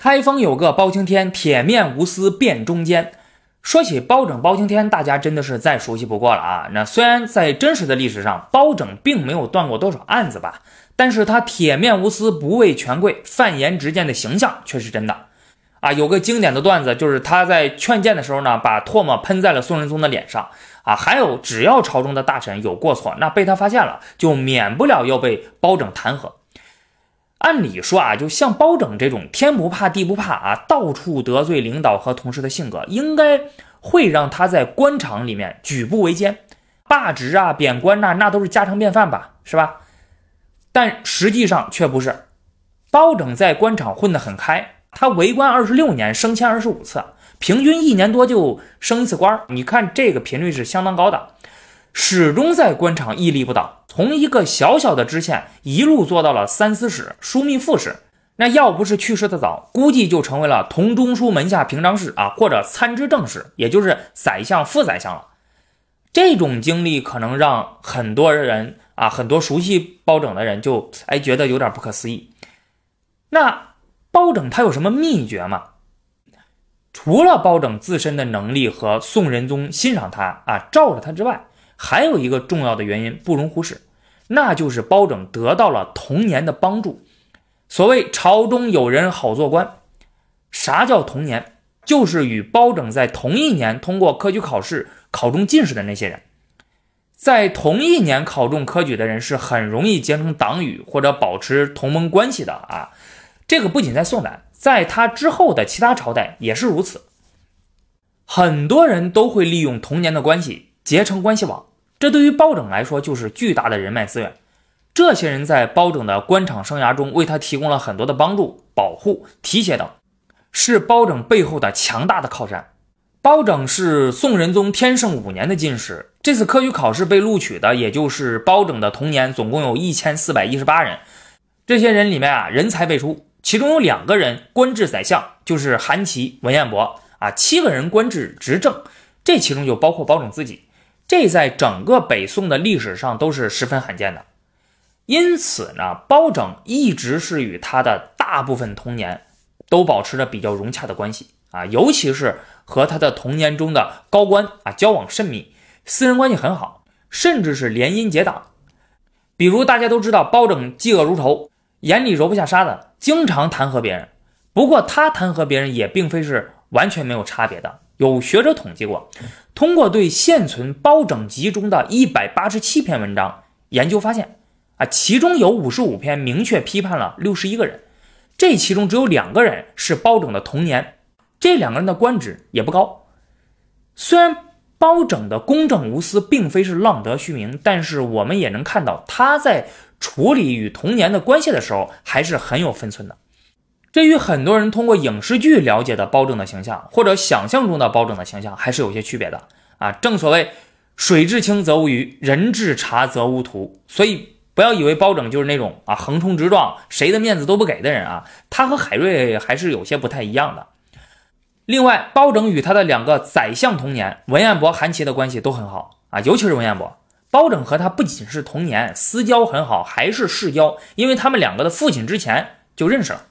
开封有个包青天，铁面无私辨忠奸。说起包拯、包青天，大家真的是再熟悉不过了啊。那虽然在真实的历史上，包拯并没有断过多少案子吧，但是他铁面无私、不畏权贵、犯颜直谏的形象却是真的啊。有个经典的段子，就是他在劝谏的时候呢，把唾沫喷在了宋仁宗的脸上啊。还有，只要朝中的大臣有过错，那被他发现了，就免不了要被包拯弹劾。按理说啊，就像包拯这种天不怕地不怕啊，到处得罪领导和同事的性格，应该会让他在官场里面举步维艰，罢职啊、贬官呐，那都是家常便饭吧，是吧？但实际上却不是。包拯在官场混得很开，他为官二十六年，升迁二十五次，平均一年多就升一次官你看这个频率是相当高的。始终在官场屹立不倒，从一个小小的知县一路做到了三司使、枢密副使。那要不是去世的早，估计就成为了同中书门下平章事啊，或者参知政事，也就是宰相、副宰相了。这种经历可能让很多人啊，很多熟悉包拯的人就哎觉得有点不可思议。那包拯他有什么秘诀吗？除了包拯自身的能力和宋仁宗欣赏他啊，罩着他之外，还有一个重要的原因不容忽视，那就是包拯得到了童年的帮助。所谓朝中有人好做官，啥叫童年？就是与包拯在同一年通过科举考试考中进士的那些人，在同一年考中科举的人是很容易结成党羽或者保持同盟关系的啊。这个不仅在宋代，在他之后的其他朝代也是如此。很多人都会利用童年的关系结成关系网。这对于包拯来说就是巨大的人脉资源，这些人在包拯的官场生涯中为他提供了很多的帮助、保护、提携等，是包拯背后的强大的靠山。包拯是宋仁宗天圣五年的进士，这次科举考试被录取的，也就是包拯的童年，总共有一千四百一十八人。这些人里面啊，人才辈出，其中有两个人官至宰相，就是韩琦、文彦博啊，七个人官至执政，这其中就包括包拯自己。这在整个北宋的历史上都是十分罕见的，因此呢，包拯一直是与他的大部分童年都保持着比较融洽的关系啊，尤其是和他的童年中的高官啊交往甚密，私人关系很好，甚至是联姻结党。比如大家都知道，包拯嫉恶如仇，眼里揉不下沙子，经常弹劾别人。不过他弹劾别人也并非是完全没有差别的。有学者统计过，通过对现存《包拯集》中的一百八十七篇文章研究发现，啊，其中有五十五篇明确批判了六十一个人，这其中只有两个人是包拯的童年，这两个人的官职也不高。虽然包拯的公正无私并非是浪得虚名，但是我们也能看到他在处理与童年的关系的时候还是很有分寸的。这与很多人通过影视剧了解的包拯的形象，或者想象中的包拯的形象，还是有些区别的啊。正所谓水至清则无鱼，人至察则无徒。所以不要以为包拯就是那种啊横冲直撞、谁的面子都不给的人啊。他和海瑞还是有些不太一样的。另外，包拯与他的两个宰相童年文彦博、韩琦的关系都很好啊，尤其是文彦博。包拯和他不仅是同年私交很好，还是世交，因为他们两个的父亲之前就认识了。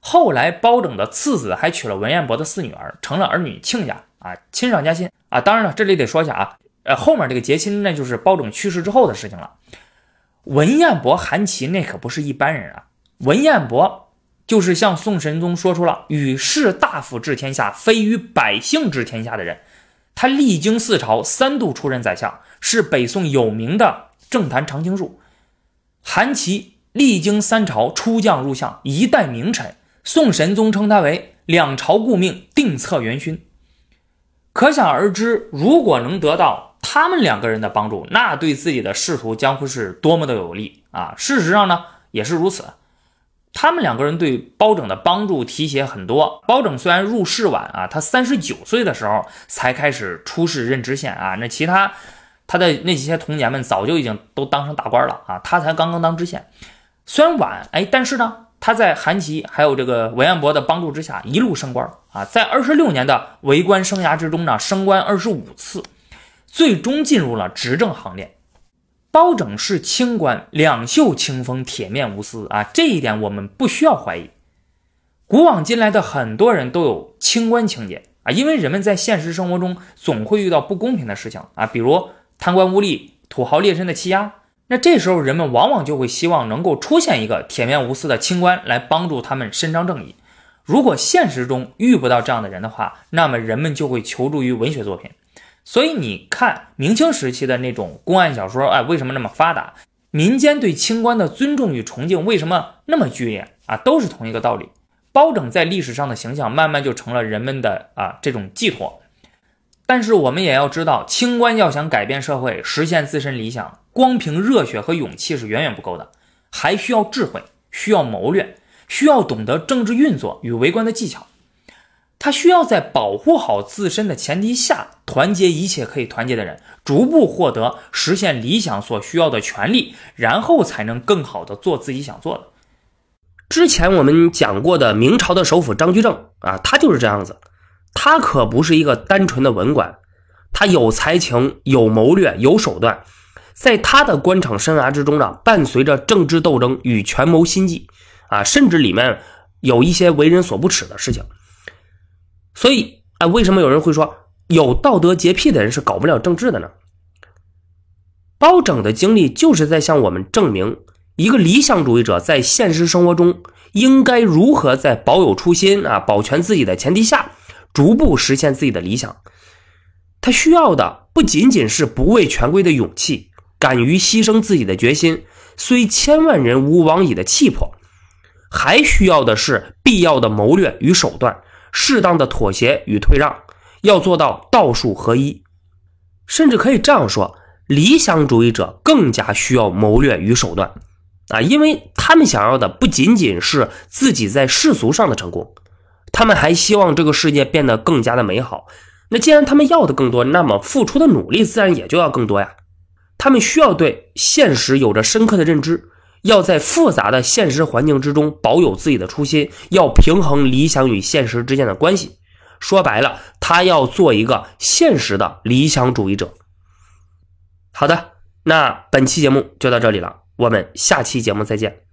后来，包拯的次子还娶了文彦博的四女儿，成了儿女亲家啊，亲上加亲啊。当然了，这里得说一下啊，呃，后面这个结亲那就是包拯去世之后的事情了。文彦博、韩琦那可不是一般人啊。文彦博就是向宋神宗说出了“与士大夫治天下，非与百姓治天下”的人。他历经四朝，三度出任宰相，是北宋有名的政坛常青树。韩琦历经三朝，出将入相，一代名臣。宋神宗称他为两朝顾命，定策元勋。可想而知，如果能得到他们两个人的帮助，那对自己的仕途将会是多么的有利啊！事实上呢，也是如此。他们两个人对包拯的帮助提携很多。包拯虽然入仕晚啊，他三十九岁的时候才开始出仕任知县啊，那其他他的那些童年们早就已经都当上大官了啊，他才刚刚当知县，虽然晚哎，但是呢。他在韩琦还有这个文彦博的帮助之下，一路升官啊，在二十六年的为官生涯之中呢，升官二十五次，最终进入了执政行列。包拯是清官，两袖清风，铁面无私啊，这一点我们不需要怀疑。古往今来的很多人都有清官情节啊，因为人们在现实生活中总会遇到不公平的事情啊，比如贪官污吏、土豪劣绅的欺压。那这时候，人们往往就会希望能够出现一个铁面无私的清官来帮助他们伸张正义。如果现实中遇不到这样的人的话，那么人们就会求助于文学作品。所以你看，明清时期的那种公案小说，哎，为什么那么发达？民间对清官的尊重与崇敬为什么那么剧烈啊？都是同一个道理。包拯在历史上的形象慢慢就成了人们的啊这种寄托。但是我们也要知道，清官要想改变社会、实现自身理想，光凭热血和勇气是远远不够的，还需要智慧，需要谋略，需要懂得政治运作与为官的技巧。他需要在保护好自身的前提下，团结一切可以团结的人，逐步获得实现理想所需要的权利，然后才能更好的做自己想做的。之前我们讲过的明朝的首辅张居正啊，他就是这样子。他可不是一个单纯的文官，他有才情、有谋略、有手段。在他的官场生涯之中呢，伴随着政治斗争与权谋心计，啊，甚至里面有一些为人所不齿的事情。所以，啊，为什么有人会说有道德洁癖的人是搞不了政治的呢？包拯的经历就是在向我们证明，一个理想主义者在现实生活中应该如何在保有初心啊、保全自己的前提下。逐步实现自己的理想，他需要的不仅仅是不畏权贵的勇气，敢于牺牲自己的决心，虽千万人吾往矣的气魄，还需要的是必要的谋略与手段，适当的妥协与退让，要做到道术合一。甚至可以这样说，理想主义者更加需要谋略与手段啊，因为他们想要的不仅仅是自己在世俗上的成功。他们还希望这个世界变得更加的美好。那既然他们要的更多，那么付出的努力自然也就要更多呀。他们需要对现实有着深刻的认知，要在复杂的现实环境之中保有自己的初心，要平衡理想与现实之间的关系。说白了，他要做一个现实的理想主义者。好的，那本期节目就到这里了，我们下期节目再见。